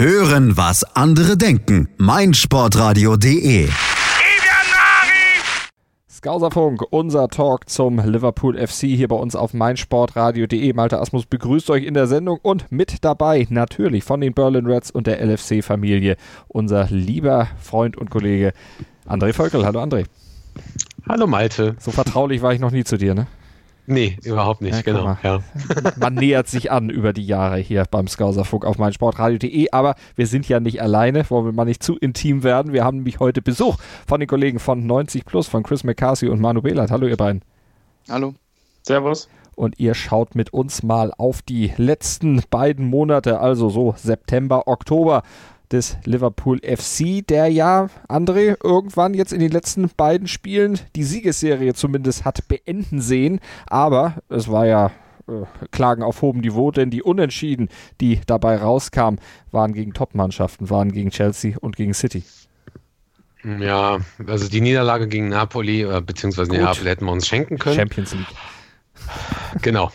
Hören, was andere denken. meinsportradio.de Skauserfunk, unser Talk zum Liverpool FC hier bei uns auf meinsportradio.de. Malte Asmus begrüßt euch in der Sendung und mit dabei natürlich von den Berlin Reds und der LFC-Familie unser lieber Freund und Kollege André Völkel. Hallo André. Hallo Malte. So vertraulich war ich noch nie zu dir, ne? Nee, überhaupt nicht, ja, genau. Ja. Man nähert sich an über die Jahre hier beim Skauserfunk auf meinsportradio.de, aber wir sind ja nicht alleine, wollen wir mal nicht zu intim werden. Wir haben nämlich heute Besuch von den Kollegen von 90 Plus, von Chris McCarthy und Manu Behlert. Hallo ihr beiden. Hallo. Servus. Und ihr schaut mit uns mal auf die letzten beiden Monate, also so September, Oktober des Liverpool FC, der ja, André, irgendwann jetzt in den letzten beiden Spielen die Siegesserie zumindest hat beenden sehen. Aber es war ja äh, Klagen auf hohem Niveau, denn die Unentschieden, die dabei rauskamen, waren gegen Topmannschaften, waren gegen Chelsea und gegen City. Ja, also die Niederlage gegen Napoli, äh, beziehungsweise Neapel hätten wir uns schenken können. Champions League. Genau.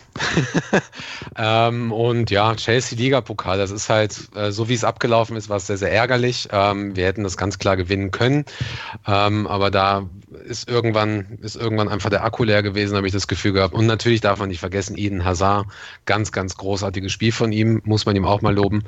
ähm, und ja, Chelsea-Liga-Pokal, das ist halt, äh, so wie es abgelaufen ist, war es sehr, sehr ärgerlich. Ähm, wir hätten das ganz klar gewinnen können. Ähm, aber da ist irgendwann, ist irgendwann einfach der Akku leer gewesen, habe ich das Gefühl gehabt. Und natürlich darf man nicht vergessen, Eden Hazard, ganz, ganz großartiges Spiel von ihm, muss man ihm auch mal loben.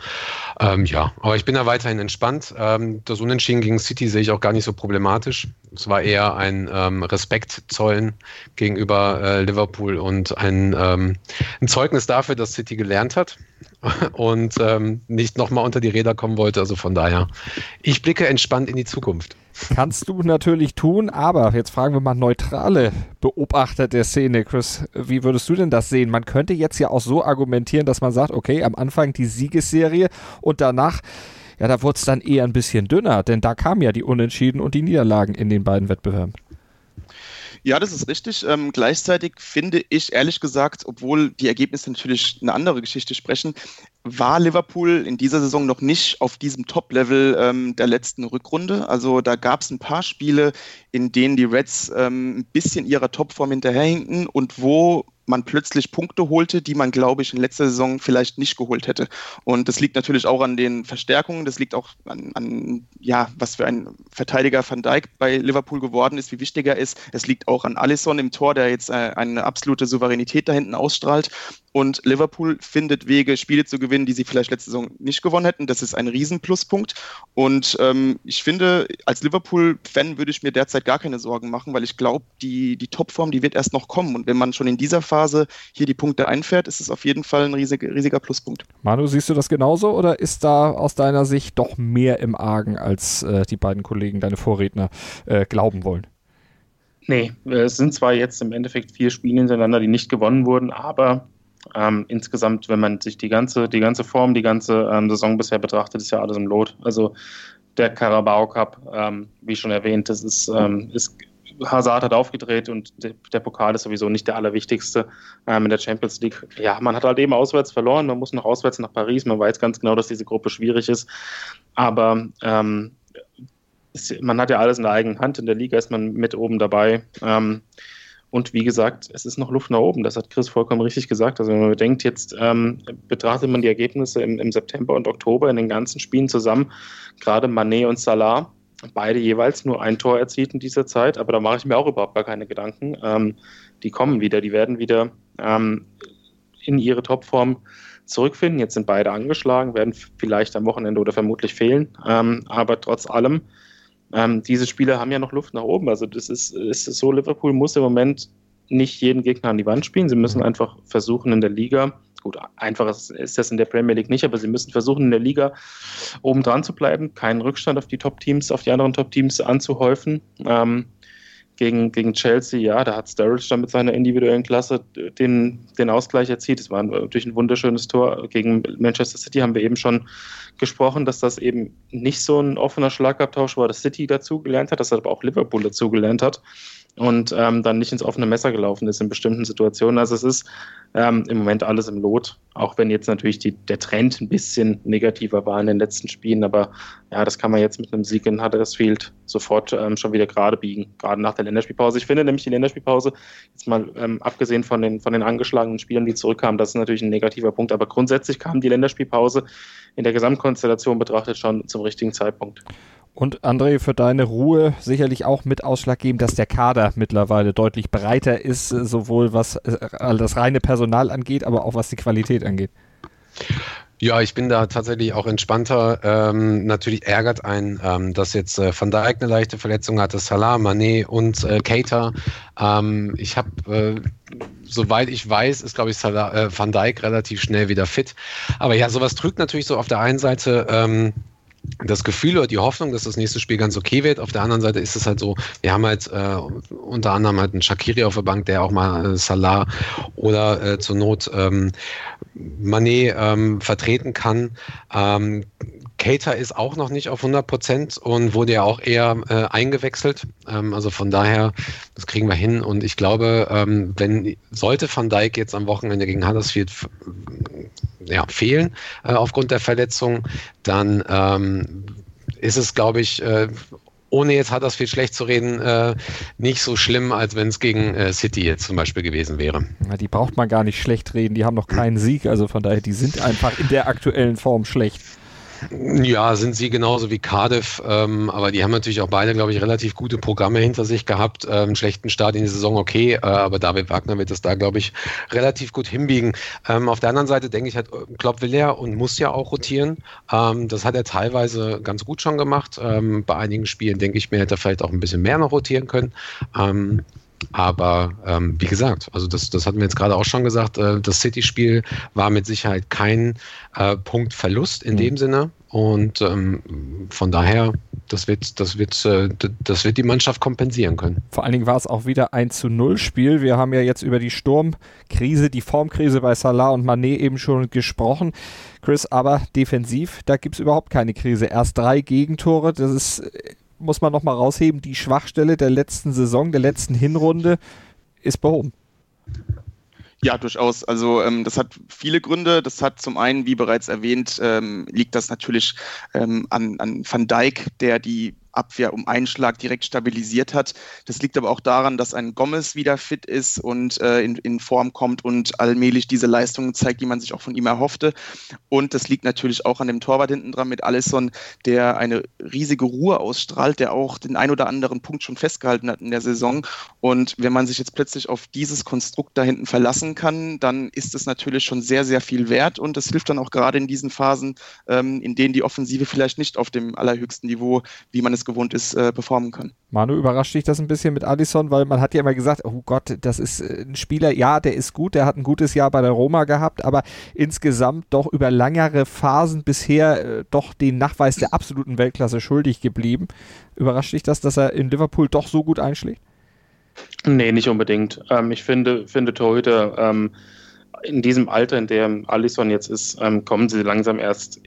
Ähm, ja, aber ich bin da weiterhin entspannt. Ähm, das Unentschieden gegen City sehe ich auch gar nicht so problematisch. Es war eher ein ähm, Respekt zollen gegenüber äh, Liverpool und ein, ähm, ein Zeugnis dafür, dass City gelernt hat und ähm, nicht nochmal unter die Räder kommen wollte. Also von daher, ich blicke entspannt in die Zukunft. Kannst du natürlich tun, aber jetzt fragen wir mal neutrale Beobachter der Szene. Chris, wie würdest du denn das sehen? Man könnte jetzt ja auch so argumentieren, dass man sagt, okay, am Anfang die Siegesserie und danach, ja, da wurde es dann eher ein bisschen dünner, denn da kamen ja die Unentschieden und die Niederlagen in den beiden Wettbewerben. Ja, das ist richtig. Ähm, gleichzeitig finde ich ehrlich gesagt, obwohl die Ergebnisse natürlich eine andere Geschichte sprechen, war Liverpool in dieser Saison noch nicht auf diesem Top-Level ähm, der letzten Rückrunde. Also da gab es ein paar Spiele, in denen die Reds ähm, ein bisschen ihrer Topform hinterherhinken und wo man plötzlich Punkte holte, die man, glaube ich, in letzter Saison vielleicht nicht geholt hätte. Und das liegt natürlich auch an den Verstärkungen, das liegt auch an, an ja, was für ein Verteidiger Van Dijk bei Liverpool geworden ist, wie wichtig er ist. Es liegt auch an Alisson im Tor, der jetzt äh, eine absolute Souveränität da hinten ausstrahlt. Und Liverpool findet Wege, Spiele zu gewinnen, die sie vielleicht letzte Saison nicht gewonnen hätten. Das ist ein Riesenpluspunkt. Und ähm, ich finde, als Liverpool-Fan würde ich mir derzeit gar keine Sorgen machen, weil ich glaube, die, die Topform, die wird erst noch kommen. Und wenn man schon in dieser Phase hier die Punkte einfährt, ist es auf jeden Fall ein riesig, riesiger Pluspunkt. Manu, siehst du das genauso oder ist da aus deiner Sicht doch mehr im Argen, als äh, die beiden Kollegen, deine Vorredner, äh, glauben wollen? Nee, es sind zwar jetzt im Endeffekt vier Spiele hintereinander, die nicht gewonnen wurden, aber ähm, insgesamt, wenn man sich die ganze, die ganze Form, die ganze ähm, Saison bisher betrachtet, ist ja alles im Lot. Also der Carabao Cup, ähm, wie schon erwähnt, das ist, ähm, ist Hazard hat aufgedreht und der, Pokal ist sowieso nicht der allerwichtigste ähm, in der Champions League. Ja, man hat halt eben auswärts verloren, man muss noch auswärts nach Paris, man weiß ganz genau, dass diese Gruppe schwierig ist, aber ähm, man hat ja alles in der eigenen Hand, in der Liga ist man mit oben dabei. Ähm, und wie gesagt, es ist noch Luft nach oben. Das hat Chris vollkommen richtig gesagt. Also wenn man bedenkt, jetzt ähm, betrachtet man die Ergebnisse im, im, September und Oktober in den ganzen Spielen zusammen, gerade Manet und Salah, beide jeweils nur ein Tor erzielt in dieser Zeit, aber da mache ich mir auch überhaupt gar keine Gedanken. Ähm, die kommen wieder, die werden wieder ähm, in ihre Topform zurückfinden. Jetzt sind beide angeschlagen, werden vielleicht am Wochenende oder vermutlich fehlen. Ähm, aber trotz allem ähm, diese Spieler haben ja noch Luft nach oben. Also das ist, ist so, Liverpool muss im Moment nicht jeden Gegner an die Wand spielen. Sie müssen einfach versuchen in der Liga, gut, einfach ist das in der Premier League nicht, aber sie müssen versuchen in der Liga oben dran zu bleiben, keinen Rückstand auf die Top-Teams, auf die anderen Top-Teams anzuhäufen. Ähm, gegen, gegen Chelsea, ja, da hat Sturridge dann mit seiner individuellen Klasse den, den Ausgleich erzielt. Es war natürlich ein wunderschönes Tor. Gegen Manchester City haben wir eben schon gesprochen, dass das eben nicht so ein offener Schlagabtausch war, dass City dazugelernt hat, dass aber auch Liverpool dazugelernt hat. Und ähm, dann nicht ins offene Messer gelaufen ist in bestimmten Situationen. Also es ist ähm, im Moment alles im Lot, auch wenn jetzt natürlich die, der Trend ein bisschen negativer war in den letzten Spielen, aber ja, das kann man jetzt mit einem Sieg in Huddersfield sofort ähm, schon wieder gerade biegen, gerade nach der Länderspielpause. Ich finde nämlich die Länderspielpause, jetzt mal ähm, abgesehen von den, von den angeschlagenen Spielern, die zurückkamen, das ist natürlich ein negativer Punkt, aber grundsätzlich kam die Länderspielpause in der Gesamtkonstellation betrachtet schon zum richtigen Zeitpunkt. Und André, für deine Ruhe sicherlich auch mit ausschlaggebend, dass der Kader mittlerweile deutlich breiter ist, sowohl was äh, das reine Personal angeht, aber auch was die Qualität angeht. Ja, ich bin da tatsächlich auch entspannter. Ähm, natürlich ärgert ein, ähm, dass jetzt äh, Van Dijk eine leichte Verletzung hatte, Salah, Mané und äh, Keita. Ähm, ich habe, äh, soweit ich weiß, ist glaube ich Salah, äh, Van Dijk relativ schnell wieder fit. Aber ja, sowas trügt natürlich so auf der einen Seite ähm, das Gefühl oder die Hoffnung, dass das nächste Spiel ganz okay wird. Auf der anderen Seite ist es halt so, wir haben halt äh, unter anderem halt einen Shakiri auf der Bank, der auch mal äh, Salah oder äh, zur Not ähm, Manet ähm, vertreten kann. Ähm, Cater ist auch noch nicht auf 100 Prozent und wurde ja auch eher äh, eingewechselt. Ähm, also von daher, das kriegen wir hin. Und ich glaube, ähm, wenn sollte Van Dijk jetzt am Wochenende gegen Huddersfield ja, fehlen äh, aufgrund der Verletzung, dann ähm, ist es, glaube ich, äh, ohne jetzt viel schlecht zu reden, äh, nicht so schlimm, als wenn es gegen äh, City jetzt zum Beispiel gewesen wäre. Ja, die braucht man gar nicht schlecht reden, die haben noch keinen Sieg, also von daher, die sind einfach in der aktuellen Form schlecht. Ja, sind sie genauso wie Cardiff, ähm, aber die haben natürlich auch beide, glaube ich, relativ gute Programme hinter sich gehabt. Ähm, schlechten Start in die Saison, okay, äh, aber David Wagner wird das da, glaube ich, relativ gut hinbiegen. Ähm, auf der anderen Seite denke ich halt, Klopp will er und muss ja auch rotieren. Ähm, das hat er teilweise ganz gut schon gemacht. Ähm, bei einigen Spielen, denke ich mir, hätte er vielleicht auch ein bisschen mehr noch rotieren können. Aber ähm, wie gesagt, also das, das hatten wir jetzt gerade auch schon gesagt, äh, das City-Spiel war mit Sicherheit kein äh, Punktverlust in mhm. dem Sinne. Und ähm, von daher, das wird, das, wird, äh, das wird die Mannschaft kompensieren können. Vor allen Dingen war es auch wieder ein zu Null Spiel. Wir haben ja jetzt über die Sturmkrise, die Formkrise bei Salah und Manet eben schon gesprochen. Chris, aber defensiv, da gibt es überhaupt keine Krise. Erst drei Gegentore, das ist muss man nochmal rausheben, die Schwachstelle der letzten Saison, der letzten Hinrunde ist behoben. Ja, durchaus. Also ähm, das hat viele Gründe. Das hat zum einen, wie bereits erwähnt, ähm, liegt das natürlich ähm, an, an Van Dijk, der die Abwehr um einen Schlag direkt stabilisiert hat. Das liegt aber auch daran, dass ein Gomez wieder fit ist und äh, in, in Form kommt und allmählich diese Leistungen zeigt, die man sich auch von ihm erhoffte. Und das liegt natürlich auch an dem Torwart hinten dran mit Alisson, der eine riesige Ruhe ausstrahlt, der auch den ein oder anderen Punkt schon festgehalten hat in der Saison. Und wenn man sich jetzt plötzlich auf dieses Konstrukt da hinten verlassen kann, dann ist es natürlich schon sehr, sehr viel wert und das hilft dann auch gerade in diesen Phasen, ähm, in denen die Offensive vielleicht nicht auf dem allerhöchsten Niveau, wie man es gewohnt ist, äh, performen kann. Manu, überrascht dich das ein bisschen mit Addison, weil man hat ja immer gesagt, oh Gott, das ist äh, ein Spieler, ja, der ist gut, der hat ein gutes Jahr bei der Roma gehabt, aber insgesamt doch über langere Phasen bisher äh, doch den Nachweis der absoluten Weltklasse schuldig geblieben. Überrascht dich das, dass er in Liverpool doch so gut einschlägt? Nee, nicht unbedingt. Ähm, ich finde, finde Torhüter ähm, in diesem Alter, in dem Alisson jetzt ist, ähm, kommen sie langsam erst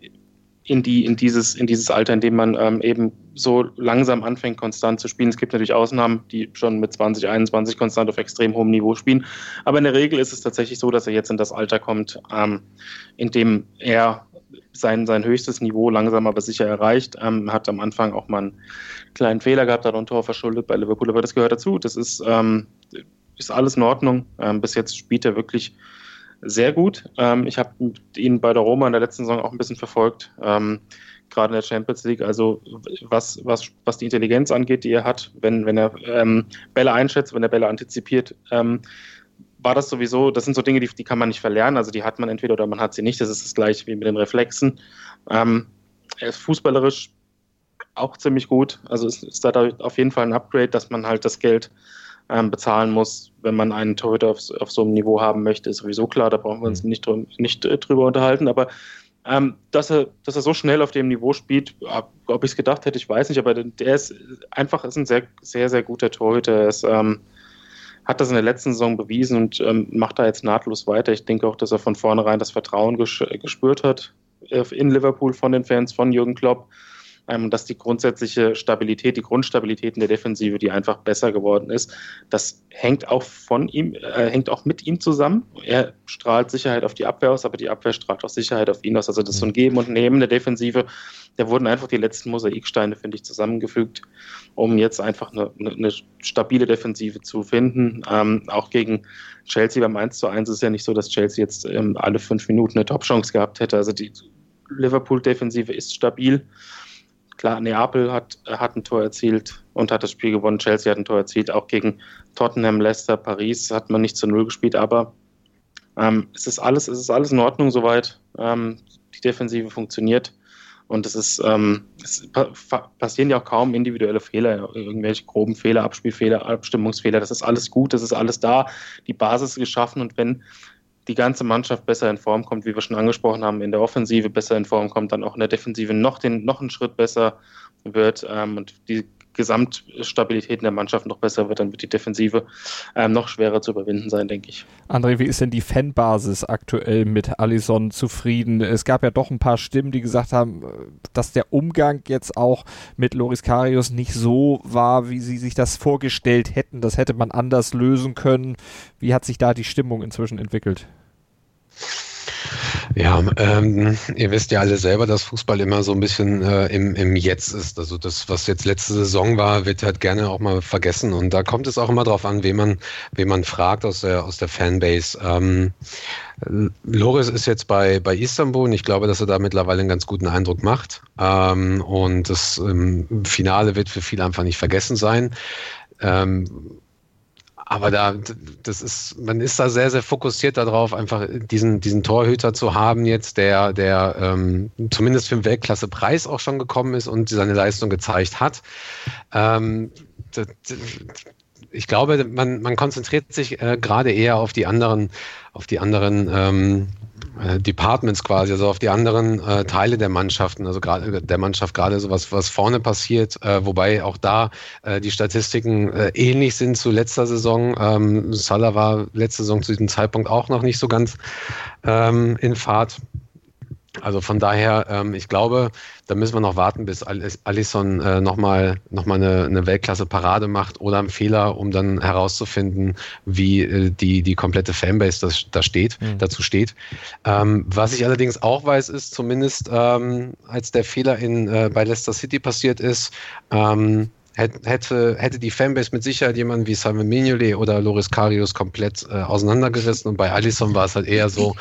in, die, in, dieses, in dieses Alter, in dem man ähm, eben so langsam anfängt, konstant zu spielen. Es gibt natürlich Ausnahmen, die schon mit 20, 21 konstant auf extrem hohem Niveau spielen. Aber in der Regel ist es tatsächlich so, dass er jetzt in das Alter kommt, ähm, in dem er sein, sein höchstes Niveau langsam aber sicher erreicht. Ähm, hat am Anfang auch mal einen kleinen Fehler gehabt, hat ein Tor verschuldet bei Liverpool, aber das gehört dazu. Das ist, ähm, ist alles in Ordnung. Ähm, bis jetzt spielt er wirklich sehr gut. Ähm, ich habe ihn bei der Roma in der letzten Saison auch ein bisschen verfolgt, ähm, gerade in der Champions League. Also was, was, was die Intelligenz angeht, die er hat, wenn, wenn er ähm, Bälle einschätzt, wenn er Bälle antizipiert, ähm, war das sowieso, das sind so Dinge, die, die kann man nicht verlernen. Also die hat man entweder oder man hat sie nicht. Das ist das gleiche wie mit den Reflexen. Ähm, er ist fußballerisch auch ziemlich gut. Also es ist da auf jeden Fall ein Upgrade, dass man halt das Geld ähm, bezahlen muss, wenn man einen Torhüter auf, auf, so einem Niveau haben möchte, ist sowieso klar, da brauchen wir uns mhm. nicht, nicht äh, drüber unterhalten, aber ähm, dass, er, dass er so schnell auf dem Niveau spielt, ob ich es gedacht hätte, ich weiß nicht, aber der ist einfach ist ein sehr, sehr, sehr guter Torhüter. Er ist, ähm, hat das in der letzten Saison bewiesen und ähm, macht da jetzt nahtlos weiter. Ich denke auch, dass er von vornherein das Vertrauen ges gespürt hat äh, in Liverpool von den Fans, von Jürgen Klopp dass die grundsätzliche Stabilität, die Grundstabilität in der Defensive, die einfach besser geworden ist, das hängt auch von ihm, äh, hängt auch mit ihm zusammen. Er strahlt Sicherheit auf die Abwehr aus, aber die Abwehr strahlt auch Sicherheit auf ihn aus. Also das ist so ein Geben und Nehmen der Defensive. Da wurden einfach die letzten Mosaiksteine, finde ich, zusammengefügt, um jetzt einfach eine, eine stabile Defensive zu finden. Ähm, auch gegen Chelsea beim 1 zu 1 ist es ja nicht so, dass Chelsea jetzt ähm, alle fünf Minuten eine Top-Chance gehabt hätte. Also die Liverpool-Defensive ist stabil. Klar, Neapel hat, hat ein Tor erzielt und hat das Spiel gewonnen. Chelsea hat ein Tor erzielt. Auch gegen Tottenham, Leicester, Paris hat man nicht zu Null gespielt. Aber ähm, es, ist alles, es ist alles in Ordnung soweit. Ähm, die Defensive funktioniert. Und es ist, ähm, es passieren ja auch kaum individuelle Fehler, irgendwelche groben Fehler, Abspielfehler, Abstimmungsfehler. Das ist alles gut, das ist alles da. Die Basis geschaffen und wenn die ganze Mannschaft besser in Form kommt, wie wir schon angesprochen haben, in der Offensive besser in Form kommt, dann auch in der Defensive noch, den, noch einen Schritt besser wird ähm, und die Gesamtstabilität in der Mannschaft noch besser wird, dann wird die Defensive ähm, noch schwerer zu überwinden sein, denke ich. André, wie ist denn die Fanbasis aktuell mit Allison zufrieden? Es gab ja doch ein paar Stimmen, die gesagt haben, dass der Umgang jetzt auch mit Loris Karius nicht so war, wie sie sich das vorgestellt hätten. Das hätte man anders lösen können. Wie hat sich da die Stimmung inzwischen entwickelt? Ja, ähm, ihr wisst ja alle selber, dass Fußball immer so ein bisschen äh, im, im Jetzt ist. Also das, was jetzt letzte Saison war, wird halt gerne auch mal vergessen. Und da kommt es auch immer darauf an, wen man, wen man fragt aus der, aus der Fanbase. Ähm, Loris ist jetzt bei, bei Istanbul und ich glaube, dass er da mittlerweile einen ganz guten Eindruck macht. Ähm, und das ähm, Finale wird für viele einfach nicht vergessen sein. Ähm, aber da, das ist, man ist da sehr, sehr fokussiert darauf, einfach diesen, diesen Torhüter zu haben jetzt, der, der ähm, zumindest für den Weltklasse-Preis auch schon gekommen ist und seine Leistung gezeigt hat. Ähm, das, ich glaube, man, man konzentriert sich äh, gerade eher auf die anderen, auf die anderen ähm, äh, Departments quasi, also auf die anderen äh, Teile der Mannschaften, also gerade der Mannschaft gerade so was, was vorne passiert, äh, wobei auch da äh, die Statistiken äh, ähnlich sind zu letzter Saison. Ähm, Salah war letzte Saison zu diesem Zeitpunkt auch noch nicht so ganz ähm, in Fahrt. Also von daher, ähm, ich glaube, da müssen wir noch warten, bis Alisson äh, nochmal noch mal eine, eine Weltklasse-Parade macht oder einen Fehler, um dann herauszufinden, wie äh, die, die komplette Fanbase das, da steht, mhm. dazu steht. Ähm, was ich allerdings auch weiß, ist zumindest, ähm, als der Fehler in, äh, bei Leicester City passiert ist, ähm, hätte, hätte die Fanbase mit Sicherheit jemanden wie Simon Mignolet oder Loris Karius komplett äh, auseinandergerissen und bei Alisson war es halt eher so,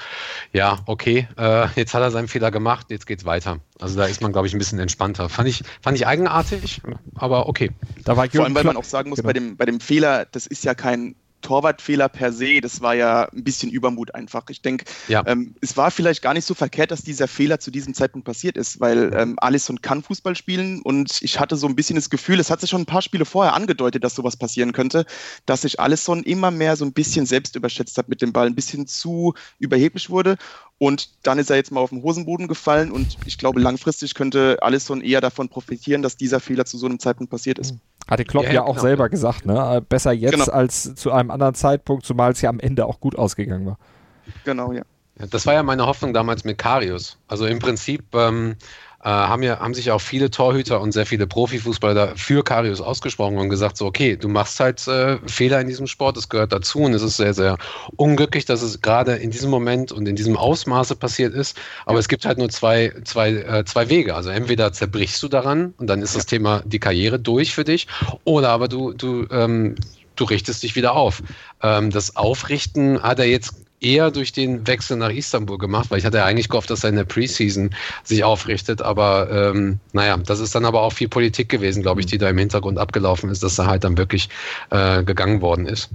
ja, okay, äh, jetzt hat er seinen Fehler gemacht, jetzt geht's weiter. Also da ist man, glaube ich, ein bisschen entspannter. Fand ich, fand ich eigenartig, aber okay. Da war Vor allem, weil man auch sagen muss, genau. bei, dem, bei dem Fehler, das ist ja kein Torwartfehler per se, das war ja ein bisschen Übermut einfach. Ich denke, ja. ähm, es war vielleicht gar nicht so verkehrt, dass dieser Fehler zu diesem Zeitpunkt passiert ist, weil ähm, Alisson kann Fußball spielen und ich hatte so ein bisschen das Gefühl, es hat sich schon ein paar Spiele vorher angedeutet, dass sowas passieren könnte, dass sich Alisson immer mehr so ein bisschen selbst überschätzt hat mit dem Ball, ein bisschen zu überheblich wurde und dann ist er jetzt mal auf den Hosenboden gefallen und ich glaube, langfristig könnte Alisson eher davon profitieren, dass dieser Fehler zu so einem Zeitpunkt passiert ist. Hatte Klopp ja, ja auch genau. selber gesagt, ne? Besser jetzt genau. als zu einem anderen Zeitpunkt, zumal es ja am Ende auch gut ausgegangen war. Genau, ja. ja das war ja meine Hoffnung damals mit Karius. Also im Prinzip ähm, äh, haben, ja, haben sich auch viele Torhüter und sehr viele Profifußballer für Karius ausgesprochen und gesagt, so, okay, du machst halt äh, Fehler in diesem Sport, das gehört dazu und es ist sehr, sehr unglücklich, dass es gerade in diesem Moment und in diesem Ausmaße passiert ist. Aber ja. es gibt halt nur zwei, zwei, äh, zwei Wege. Also entweder zerbrichst du daran und dann ist ja. das Thema die Karriere durch für dich, oder aber du, du, ähm, du richtest dich wieder auf. Ähm, das Aufrichten hat er jetzt eher durch den Wechsel nach Istanbul gemacht, weil ich hatte ja eigentlich gehofft, dass er in der Preseason sich aufrichtet. Aber ähm, naja, das ist dann aber auch viel Politik gewesen, glaube ich, die da im Hintergrund abgelaufen ist, dass er halt dann wirklich äh, gegangen worden ist.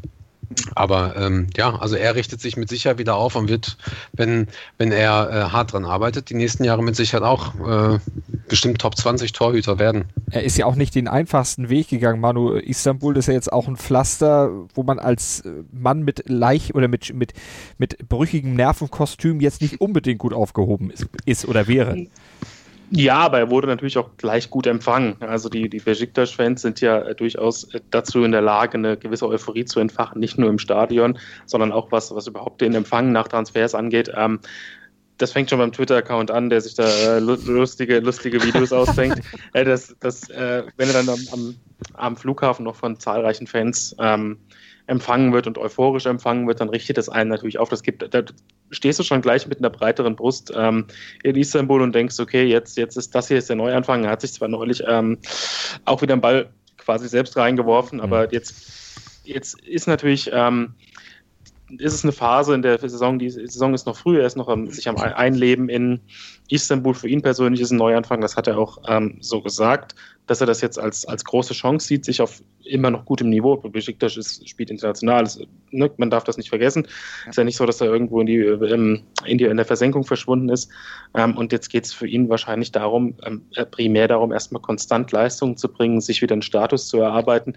Aber ähm, ja, also er richtet sich mit Sicherheit wieder auf und wird, wenn, wenn er äh, hart dran arbeitet, die nächsten Jahre mit Sicherheit auch äh, bestimmt Top 20 Torhüter werden. Er ist ja auch nicht den einfachsten Weg gegangen, Manu. Istanbul ist ja jetzt auch ein Pflaster, wo man als äh, Mann mit leicht oder mit, mit, mit brüchigem Nervenkostüm jetzt nicht unbedingt gut aufgehoben ist, ist oder wäre. Ja, aber er wurde natürlich auch gleich gut empfangen. Also die, die Besiktas-Fans sind ja äh, durchaus äh, dazu in der Lage, eine gewisse Euphorie zu entfachen, nicht nur im Stadion, sondern auch was, was überhaupt den Empfang nach Transfers angeht. Ähm, das fängt schon beim Twitter-Account an, der sich da äh, lustige, lustige Videos ausdenkt. äh, das, das, äh, wenn er dann am, am, am, Flughafen noch von zahlreichen Fans ähm, empfangen wird und euphorisch empfangen wird, dann richtet das einen natürlich auf. Das gibt, da stehst du schon gleich mit einer breiteren Brust ähm, in Istanbul und denkst, okay, jetzt, jetzt ist das hier ist der Neuanfang. Er hat sich zwar neulich ähm, auch wieder einen Ball quasi selbst reingeworfen, aber mhm. jetzt, jetzt ist natürlich ähm, ist es eine Phase in der Saison, die Saison ist noch früh, er ist noch am, sich am Einleben in Istanbul. Für ihn persönlich ist ein Neuanfang, das hat er auch ähm, so gesagt, dass er das jetzt als, als große Chance sieht, sich auf immer noch gutem Niveau, Besiktas ist, spielt international, ist, ne, man darf das nicht vergessen. Ja. Ist ja nicht so, dass er irgendwo in, die, ähm, in, die, in der Versenkung verschwunden ist. Ähm, und jetzt geht es für ihn wahrscheinlich darum, ähm, äh, primär darum, erstmal konstant Leistungen zu bringen, sich wieder einen Status zu erarbeiten,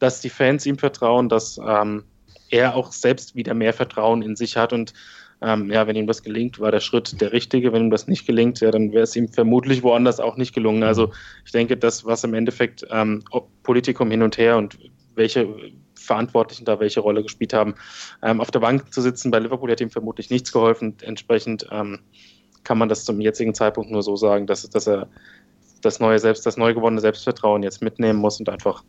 dass die Fans ihm vertrauen, dass ähm, er auch selbst wieder mehr Vertrauen in sich hat und ähm, ja, wenn ihm das gelingt, war der Schritt der richtige. Wenn ihm das nicht gelingt, ja, dann wäre es ihm vermutlich woanders auch nicht gelungen. Also ich denke, das, was im Endeffekt ähm, Politikum hin und her und welche Verantwortlichen da welche Rolle gespielt haben, ähm, auf der Bank zu sitzen bei Liverpool hat ihm vermutlich nichts geholfen. Entsprechend ähm, kann man das zum jetzigen Zeitpunkt nur so sagen, dass, dass er das neue Selbst, das neu gewonnene Selbstvertrauen jetzt mitnehmen muss und einfach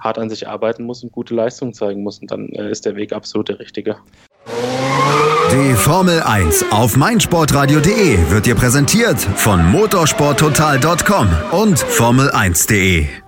hart an sich arbeiten muss und gute Leistungen zeigen muss. Und dann äh, ist der Weg absolut der richtige. Die Formel 1 auf meinsportradio.de wird dir präsentiert von motorsporttotal.com und Formel1.de.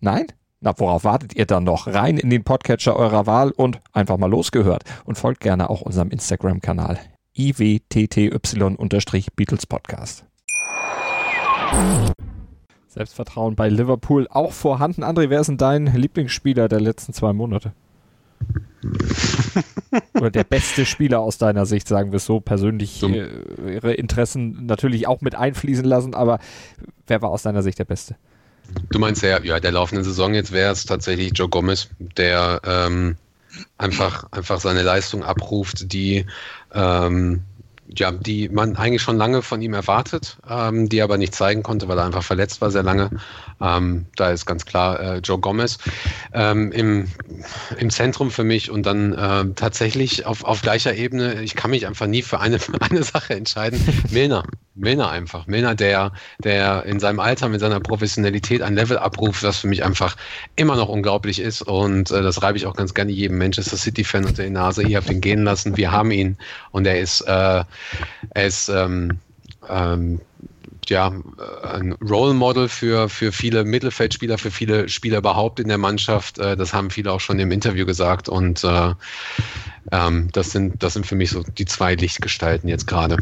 Nein? Na, worauf wartet ihr dann noch? Rein in den Podcatcher eurer Wahl und einfach mal losgehört. Und folgt gerne auch unserem Instagram-Kanal iwtty-Beatles Podcast. Selbstvertrauen bei Liverpool auch vorhanden. André, wer ist denn dein Lieblingsspieler der letzten zwei Monate? Oder der beste Spieler aus deiner Sicht, sagen wir es so, persönlich äh, ihre Interessen natürlich auch mit einfließen lassen, aber wer war aus deiner Sicht der Beste? Du meinst ja, ja, der laufenden Saison jetzt wäre es tatsächlich Joe Gomez, der ähm, einfach, einfach seine Leistung abruft, die ähm, ja, die man eigentlich schon lange von ihm erwartet, ähm, die er aber nicht zeigen konnte, weil er einfach verletzt war sehr lange. Ähm, da ist ganz klar äh, Joe Gomez ähm, im, im Zentrum für mich und dann äh, tatsächlich auf, auf gleicher Ebene, ich kann mich einfach nie für eine, für eine Sache entscheiden. Milner. Milner einfach. Milner, der, der in seinem Alter mit seiner Professionalität ein Level abruft, was für mich einfach immer noch unglaublich ist. Und äh, das reibe ich auch ganz gerne jedem Manchester City-Fan unter die Nase. Ihr habt ihn gehen lassen, wir haben ihn. Und er ist, äh, er ist ähm, ähm, ja, ein Role Model für, für viele Mittelfeldspieler, für viele Spieler überhaupt in der Mannschaft. Äh, das haben viele auch schon im Interview gesagt. Und äh, ähm, das, sind, das sind für mich so die zwei Lichtgestalten jetzt gerade.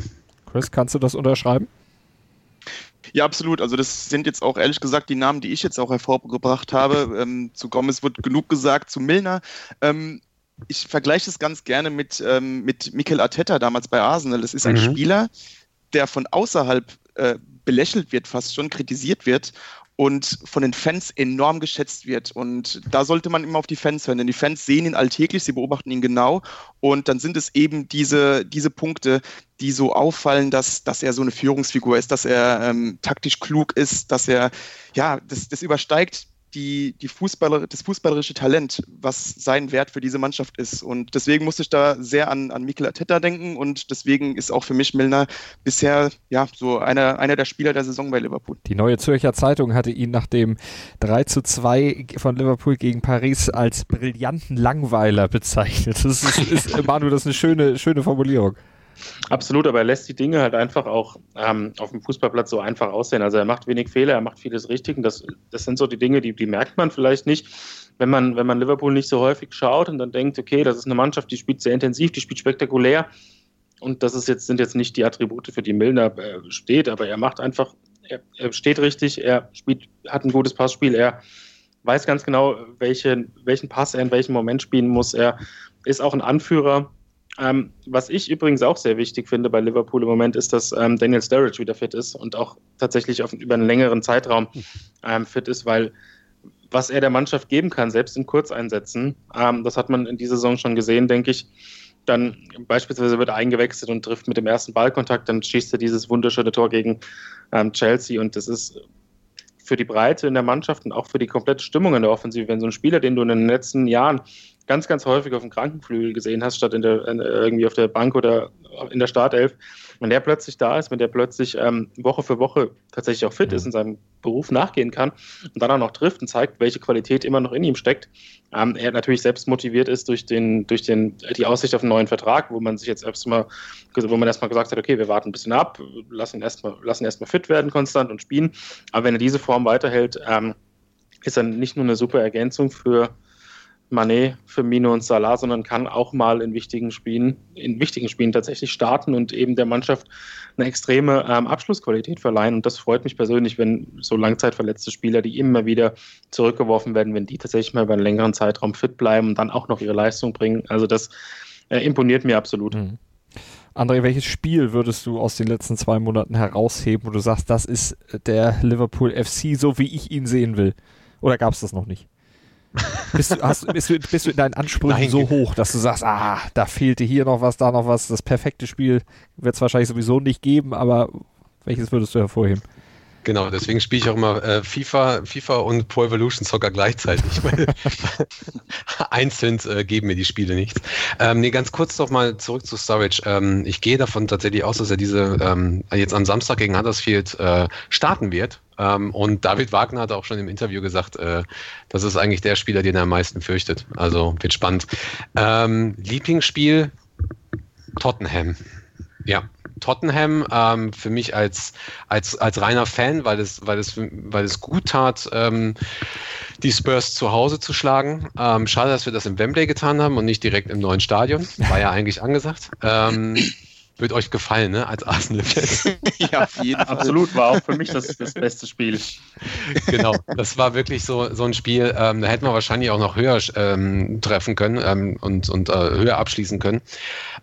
Chris, kannst du das unterschreiben? Ja, absolut. Also das sind jetzt auch ehrlich gesagt die Namen, die ich jetzt auch hervorgebracht habe. Ähm, zu Gomez wird genug gesagt, zu Milner. Ähm, ich vergleiche es ganz gerne mit, ähm, mit Mikel Arteta damals bei Arsenal. Das ist ein mhm. Spieler, der von außerhalb äh, belächelt wird, fast schon kritisiert wird und von den Fans enorm geschätzt wird. Und da sollte man immer auf die Fans hören, denn die Fans sehen ihn alltäglich, sie beobachten ihn genau. Und dann sind es eben diese, diese Punkte, die so auffallen, dass, dass er so eine Führungsfigur ist, dass er ähm, taktisch klug ist, dass er, ja, das, das übersteigt die, die Fußballer, das fußballerische Talent, was sein Wert für diese Mannschaft ist. Und deswegen musste ich da sehr an, an Mikel Arteta denken und deswegen ist auch für mich Milner bisher ja so einer, einer der Spieler der Saison bei Liverpool. Die Neue Zürcher Zeitung hatte ihn nach dem 3 zu 2 von Liverpool gegen Paris als brillanten Langweiler bezeichnet. Das ist, ist Manu, das ist eine schöne, schöne Formulierung. Absolut, aber er lässt die Dinge halt einfach auch ähm, auf dem Fußballplatz so einfach aussehen. Also er macht wenig Fehler, er macht vieles richtig und das, das sind so die Dinge, die, die merkt man vielleicht nicht, wenn man, wenn man Liverpool nicht so häufig schaut und dann denkt, okay, das ist eine Mannschaft, die spielt sehr intensiv, die spielt spektakulär und das ist jetzt, sind jetzt nicht die Attribute, für die Milner äh, steht, aber er macht einfach, er, er steht richtig, er spielt, hat ein gutes Passspiel, er weiß ganz genau, welche, welchen Pass er in welchem Moment spielen muss. Er ist auch ein Anführer. Ähm, was ich übrigens auch sehr wichtig finde bei Liverpool im Moment ist, dass ähm, Daniel Sturridge wieder fit ist und auch tatsächlich auf, über einen längeren Zeitraum ähm, fit ist, weil was er der Mannschaft geben kann, selbst in Kurzeinsätzen, ähm, das hat man in dieser Saison schon gesehen, denke ich. Dann beispielsweise wird er eingewechselt und trifft mit dem ersten Ballkontakt, dann schießt er dieses wunderschöne Tor gegen ähm, Chelsea und das ist für die Breite in der Mannschaft und auch für die komplette Stimmung in der Offensive, wenn so ein Spieler, den du in den letzten Jahren ganz, ganz häufig auf dem Krankenflügel gesehen hast, statt in der, in, irgendwie auf der Bank oder in der Startelf, wenn der plötzlich da ist, wenn der plötzlich ähm, Woche für Woche tatsächlich auch fit ist, in seinem Beruf nachgehen kann und dann auch noch trifft und zeigt, welche Qualität immer noch in ihm steckt, ähm, er natürlich selbst motiviert ist durch den, durch den, die Aussicht auf einen neuen Vertrag, wo man sich jetzt erstmal, wo man erstmal gesagt hat, okay, wir warten ein bisschen ab, lassen ihn erstmal, lassen erstmal fit werden konstant und spielen. Aber wenn er diese Form weiterhält, ähm, ist er nicht nur eine super Ergänzung für Manet, Firmino und Salah, sondern kann auch mal in wichtigen Spielen, in wichtigen Spielen tatsächlich starten und eben der Mannschaft eine extreme ähm, Abschlussqualität verleihen. Und das freut mich persönlich, wenn so langzeitverletzte Spieler, die immer wieder zurückgeworfen werden, wenn die tatsächlich mal über einen längeren Zeitraum fit bleiben und dann auch noch ihre Leistung bringen. Also das äh, imponiert mir absolut. Mhm. André, welches Spiel würdest du aus den letzten zwei Monaten herausheben, wo du sagst, das ist der Liverpool FC, so wie ich ihn sehen will? Oder gab es das noch nicht? Bist du, hast, bist, du, bist du in deinen Ansprüchen Nein. so hoch, dass du sagst, ah, da fehlte hier noch was, da noch was. Das perfekte Spiel wird es wahrscheinlich sowieso nicht geben, aber welches würdest du hervorheben? Genau, deswegen spiele ich auch immer äh, FIFA, FIFA und Pro Evolution Soccer gleichzeitig, einzeln äh, geben mir die Spiele nichts. Ähm, nee, ganz kurz noch mal zurück zu Storage. Ähm, ich gehe davon tatsächlich aus, dass er diese ähm, jetzt am Samstag gegen Huddersfield äh, starten wird. Ähm, und David Wagner hat auch schon im Interview gesagt, äh, das ist eigentlich der Spieler, den er am meisten fürchtet. Also wird spannend. Ähm, Lieblingsspiel Tottenham. Ja, Tottenham ähm, für mich als, als, als reiner Fan, weil es, weil es, weil es gut tat, ähm, die Spurs zu Hause zu schlagen. Ähm, schade, dass wir das im Wembley getan haben und nicht direkt im neuen Stadion. War ja eigentlich angesagt. Wird euch gefallen, ne? Als Arsenal-Fan. ja, auf jeden Fall. Absolut, war auch für mich das, das beste Spiel. Genau, das war wirklich so, so ein Spiel, ähm, da hätten wir wahrscheinlich auch noch höher ähm, treffen können ähm, und, und äh, höher abschließen können.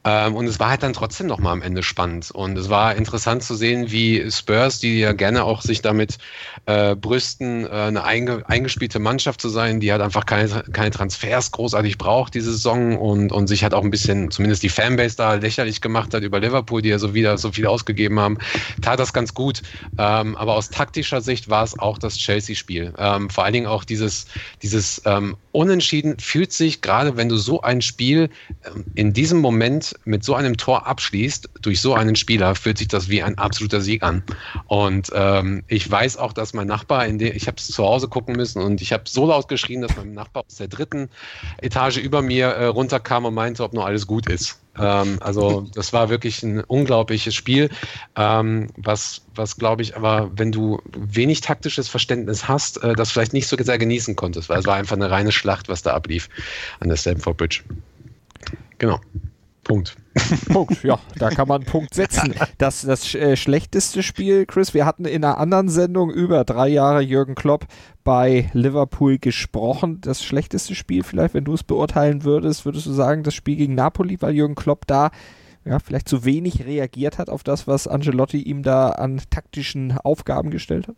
Ähm, und es war halt dann trotzdem nochmal am Ende spannend. Und es war interessant zu sehen, wie Spurs, die ja gerne auch sich damit äh, brüsten, äh, eine einge eingespielte Mannschaft zu sein, die halt einfach keine, keine Transfers großartig braucht diese Saison und, und sich halt auch ein bisschen, zumindest die Fanbase da lächerlich gemacht hat über Liverpool, die ja so wieder so viel ausgegeben haben, tat das ganz gut. Ähm, aber aus taktischer Sicht war es auch das Chelsea-Spiel. Ähm, vor allen Dingen auch dieses, dieses ähm, Unentschieden fühlt sich, gerade wenn du so ein Spiel ähm, in diesem Moment mit so einem Tor abschließt, durch so einen Spieler, fühlt sich das wie ein absoluter Sieg an. Und ähm, ich weiß auch, dass mein Nachbar, in der, ich habe es zu Hause gucken müssen und ich habe so laut geschrien, dass mein Nachbar aus der dritten Etage über mir äh, runterkam und meinte, ob noch alles gut ist. Ähm, also das war wirklich ein unglaubliches Spiel, ähm, was, was glaube ich, aber wenn du wenig taktisches Verständnis hast, äh, das vielleicht nicht so sehr genießen konntest, weil es war einfach eine reine Schlacht, was da ablief an der Stamford Bridge. Genau. Punkt. Punkt, ja, da kann man einen Punkt setzen. Das, das äh, schlechteste Spiel, Chris, wir hatten in einer anderen Sendung über drei Jahre Jürgen Klopp bei Liverpool gesprochen. Das schlechteste Spiel, vielleicht, wenn du es beurteilen würdest, würdest du sagen, das Spiel gegen Napoli, weil Jürgen Klopp da ja, vielleicht zu wenig reagiert hat auf das, was Angelotti ihm da an taktischen Aufgaben gestellt hat?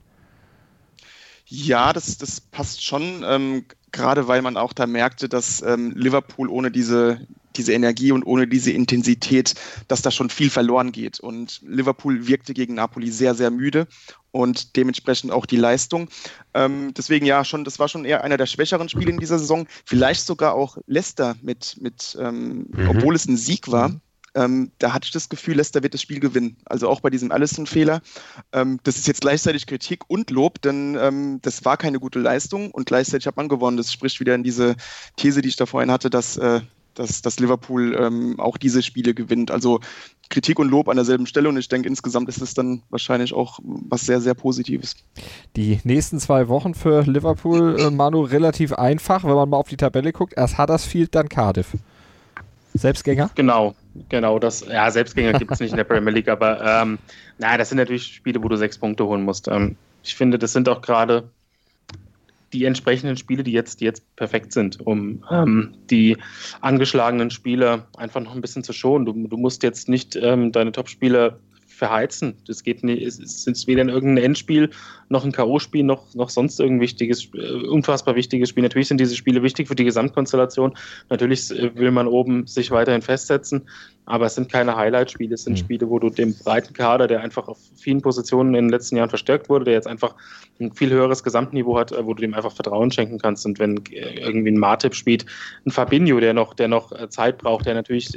Ja, das, das passt schon, ähm, gerade weil man auch da merkte, dass ähm, Liverpool ohne diese, diese Energie und ohne diese Intensität, dass da schon viel verloren geht. Und Liverpool wirkte gegen Napoli sehr, sehr müde und dementsprechend auch die Leistung. Ähm, deswegen ja, schon, das war schon eher einer der schwächeren Spiele in dieser Saison. Vielleicht sogar auch Leicester mit, mit ähm, mhm. obwohl es ein Sieg war. Ähm, da hatte ich das Gefühl, Leicester wird das Spiel gewinnen. Also auch bei diesem Allison-Fehler. Ähm, das ist jetzt gleichzeitig Kritik und Lob, denn ähm, das war keine gute Leistung und gleichzeitig hat man gewonnen. Das spricht wieder in diese These, die ich da vorhin hatte, dass äh, dass, dass Liverpool ähm, auch diese Spiele gewinnt. Also Kritik und Lob an derselben Stelle und ich denke, insgesamt ist es dann wahrscheinlich auch was sehr, sehr Positives. Die nächsten zwei Wochen für Liverpool, äh, Manu, relativ einfach, wenn man mal auf die Tabelle guckt. Erst Huddersfield, dann Cardiff. Selbstgänger? Genau, genau. Das, ja, Selbstgänger gibt es nicht in der Premier League, aber ähm, na, das sind natürlich Spiele, wo du sechs Punkte holen musst. Ähm, ich finde, das sind auch gerade die entsprechenden Spiele, die jetzt, die jetzt perfekt sind, um ähm, die angeschlagenen Spieler einfach noch ein bisschen zu schonen. Du, du musst jetzt nicht ähm, deine Top-Spieler verheizen. Das geht nicht, es ist weder in irgendein Endspiel noch ein K.O.-Spiel noch, noch sonst irgendein wichtiges, äh, unfassbar wichtiges Spiel. Natürlich sind diese Spiele wichtig für die Gesamtkonstellation. Natürlich äh, will man oben sich weiterhin festsetzen, aber es sind keine Highlight-Spiele. Es sind mhm. Spiele, wo du dem breiten Kader, der einfach auf vielen Positionen in den letzten Jahren verstärkt wurde, der jetzt einfach ein viel höheres Gesamtniveau hat, äh, wo du dem einfach Vertrauen schenken kannst. Und wenn irgendwie ein Martip spielt, ein Fabinho, der noch, der noch Zeit braucht, der natürlich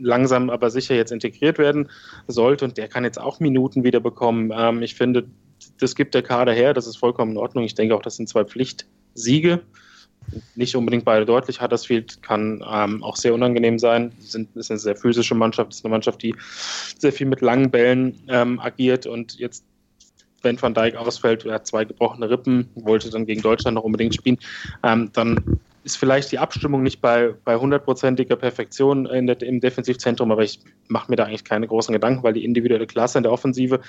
langsam aber sicher jetzt integriert werden sollte und der kann jetzt auch Minuten wieder bekommen. Ähm, ich finde, das gibt der Kader her, das ist vollkommen in Ordnung. Ich denke auch, das sind zwei Pflichtsiege. Nicht unbedingt beide deutlich. Huddersfield kann ähm, auch sehr unangenehm sein. Sind, ist eine sehr physische Mannschaft, ist eine Mannschaft, die sehr viel mit langen Bällen ähm, agiert und jetzt wenn Van Dijk ausfällt, er hat zwei gebrochene Rippen, wollte dann gegen Deutschland noch unbedingt spielen, ähm, dann ist vielleicht die Abstimmung nicht bei, bei hundertprozentiger Perfektion der, im Defensivzentrum, aber ich mache mir da eigentlich keine großen Gedanken, weil die individuelle Klasse in der Offensive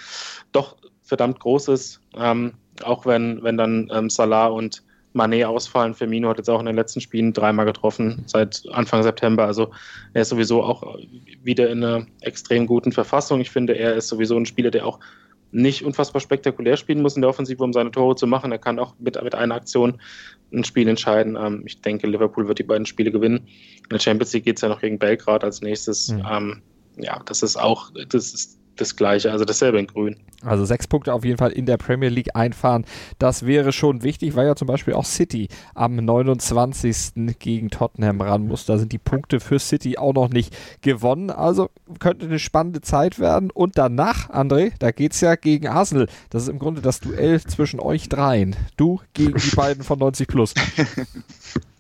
doch verdammt groß ist. Ähm, auch wenn, wenn dann ähm, Salah und Manet ausfallen. Firmino hat jetzt auch in den letzten Spielen dreimal getroffen seit Anfang September. Also er ist sowieso auch wieder in einer extrem guten Verfassung. Ich finde, er ist sowieso ein Spieler, der auch nicht unfassbar spektakulär spielen muss in der Offensive, um seine Tore zu machen. Er kann auch mit, mit einer Aktion ein Spiel entscheiden. Ähm, ich denke, Liverpool wird die beiden Spiele gewinnen. In der Champions League geht es ja noch gegen Belgrad als nächstes. Mhm. Ähm, ja, das ist auch, das ist das Gleiche, also dasselbe in Grün. Also sechs Punkte auf jeden Fall in der Premier League einfahren. Das wäre schon wichtig, weil ja zum Beispiel auch City am 29. gegen Tottenham ran muss. Da sind die Punkte für City auch noch nicht gewonnen. Also könnte eine spannende Zeit werden. Und danach, André, da geht es ja gegen Arsenal. Das ist im Grunde das Duell zwischen euch dreien. Du gegen die beiden von 90 Plus.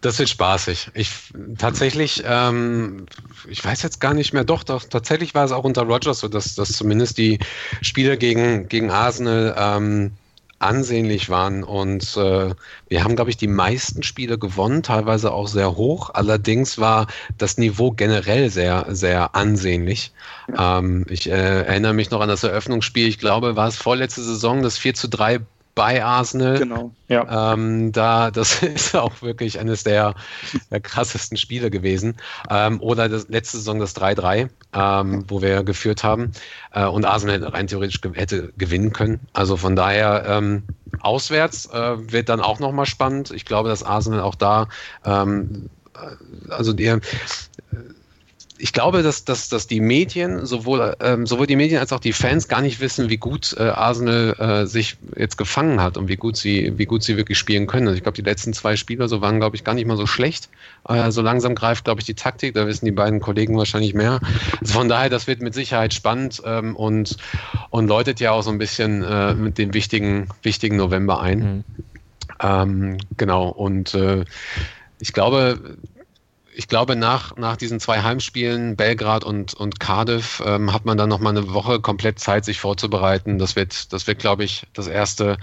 Das wird spaßig. Ich tatsächlich, ähm, ich weiß jetzt gar nicht mehr, doch, doch, tatsächlich war es auch unter Rogers so, dass, dass zumindest die Spiele gegen, gegen Arsenal ähm, ansehnlich waren. Und äh, wir haben, glaube ich, die meisten Spiele gewonnen, teilweise auch sehr hoch. Allerdings war das Niveau generell sehr, sehr ansehnlich. Ähm, ich äh, erinnere mich noch an das Eröffnungsspiel, ich glaube, war es vorletzte Saison, das 4 zu 3 bei Arsenal. Genau. Ja. Ähm, da, das ist auch wirklich eines der, der krassesten Spiele gewesen. Ähm, oder das, letzte Saison das 3-3, ähm, wo wir geführt haben. Äh, und Arsenal rein theoretisch ge hätte gewinnen können. Also von daher ähm, auswärts äh, wird dann auch nochmal spannend. Ich glaube, dass Arsenal auch da ähm, äh, also die, ich glaube, dass, dass, dass die Medien, sowohl, ähm, sowohl die Medien als auch die Fans gar nicht wissen, wie gut äh, Arsenal äh, sich jetzt gefangen hat und wie gut sie, wie gut sie wirklich spielen können. Also ich glaube, die letzten zwei Spieler so waren, glaube ich, gar nicht mal so schlecht. Äh, so langsam greift, glaube ich, die Taktik, da wissen die beiden Kollegen wahrscheinlich mehr. Also von daher, das wird mit Sicherheit spannend ähm, und, und läutet ja auch so ein bisschen äh, mit dem wichtigen, wichtigen November ein. Mhm. Ähm, genau, und äh, ich glaube, ich glaube, nach, nach diesen zwei Heimspielen, Belgrad und, und Cardiff, ähm, hat man dann nochmal eine Woche komplett Zeit, sich vorzubereiten. Das wird, das wird, glaube ich, das erste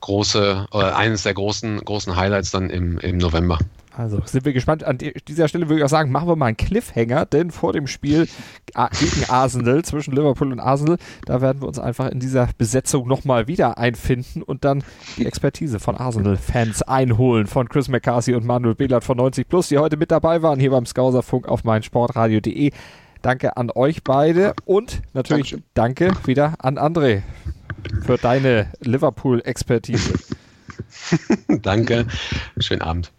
große, oder eines der großen, großen Highlights dann im, im November. Also sind wir gespannt. An dieser Stelle würde ich auch sagen, machen wir mal einen Cliffhanger, denn vor dem Spiel gegen Arsenal, zwischen Liverpool und Arsenal, da werden wir uns einfach in dieser Besetzung nochmal wieder einfinden und dann die Expertise von Arsenal-Fans einholen, von Chris McCarthy und Manuel Behlert von 90 Plus, die heute mit dabei waren, hier beim Skauserfunk auf meinsportradio.de. Danke an euch beide und natürlich Dankeschön. danke wieder an André für deine Liverpool-Expertise. danke. Schönen Abend.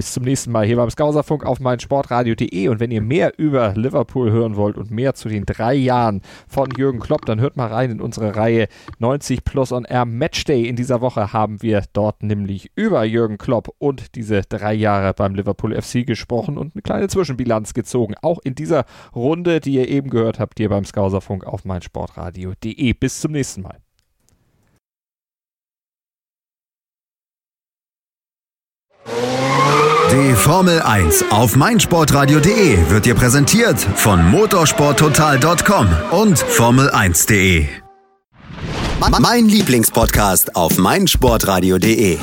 Bis zum nächsten Mal hier beim Skauserfunk auf meinsportradio.de. Und wenn ihr mehr über Liverpool hören wollt und mehr zu den drei Jahren von Jürgen Klopp, dann hört mal rein in unsere Reihe 90 Plus on Air Matchday. In dieser Woche haben wir dort nämlich über Jürgen Klopp und diese drei Jahre beim Liverpool FC gesprochen und eine kleine Zwischenbilanz gezogen. Auch in dieser Runde, die ihr eben gehört habt, hier beim Skauserfunk auf meinsportradio.de. Bis zum nächsten Mal. Formel 1 auf meinsportradio.de wird dir präsentiert von motorsporttotal.com und Formel1.de. Mein Lieblingspodcast auf meinsportradio.de.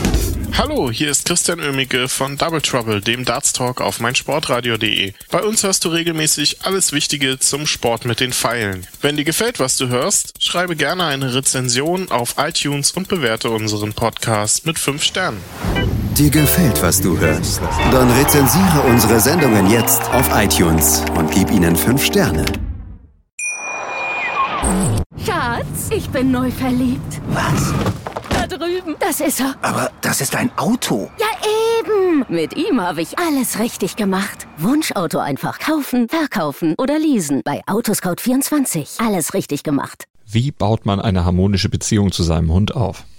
Hallo, hier ist Christian Oemicke von Double Trouble, dem Darts Talk auf meinsportradio.de. Bei uns hörst du regelmäßig alles Wichtige zum Sport mit den Pfeilen. Wenn dir gefällt, was du hörst, schreibe gerne eine Rezension auf iTunes und bewerte unseren Podcast mit 5 Sternen. Dir gefällt, was du hörst? Dann rezensiere unsere Sendungen jetzt auf iTunes und gib ihnen 5 Sterne. Schatz, ich bin neu verliebt. Was? Da drüben. Das ist er. Aber das ist ein Auto. Ja, eben. Mit ihm habe ich alles richtig gemacht. Wunschauto einfach kaufen, verkaufen oder leasen. Bei Autoscout24. Alles richtig gemacht. Wie baut man eine harmonische Beziehung zu seinem Hund auf?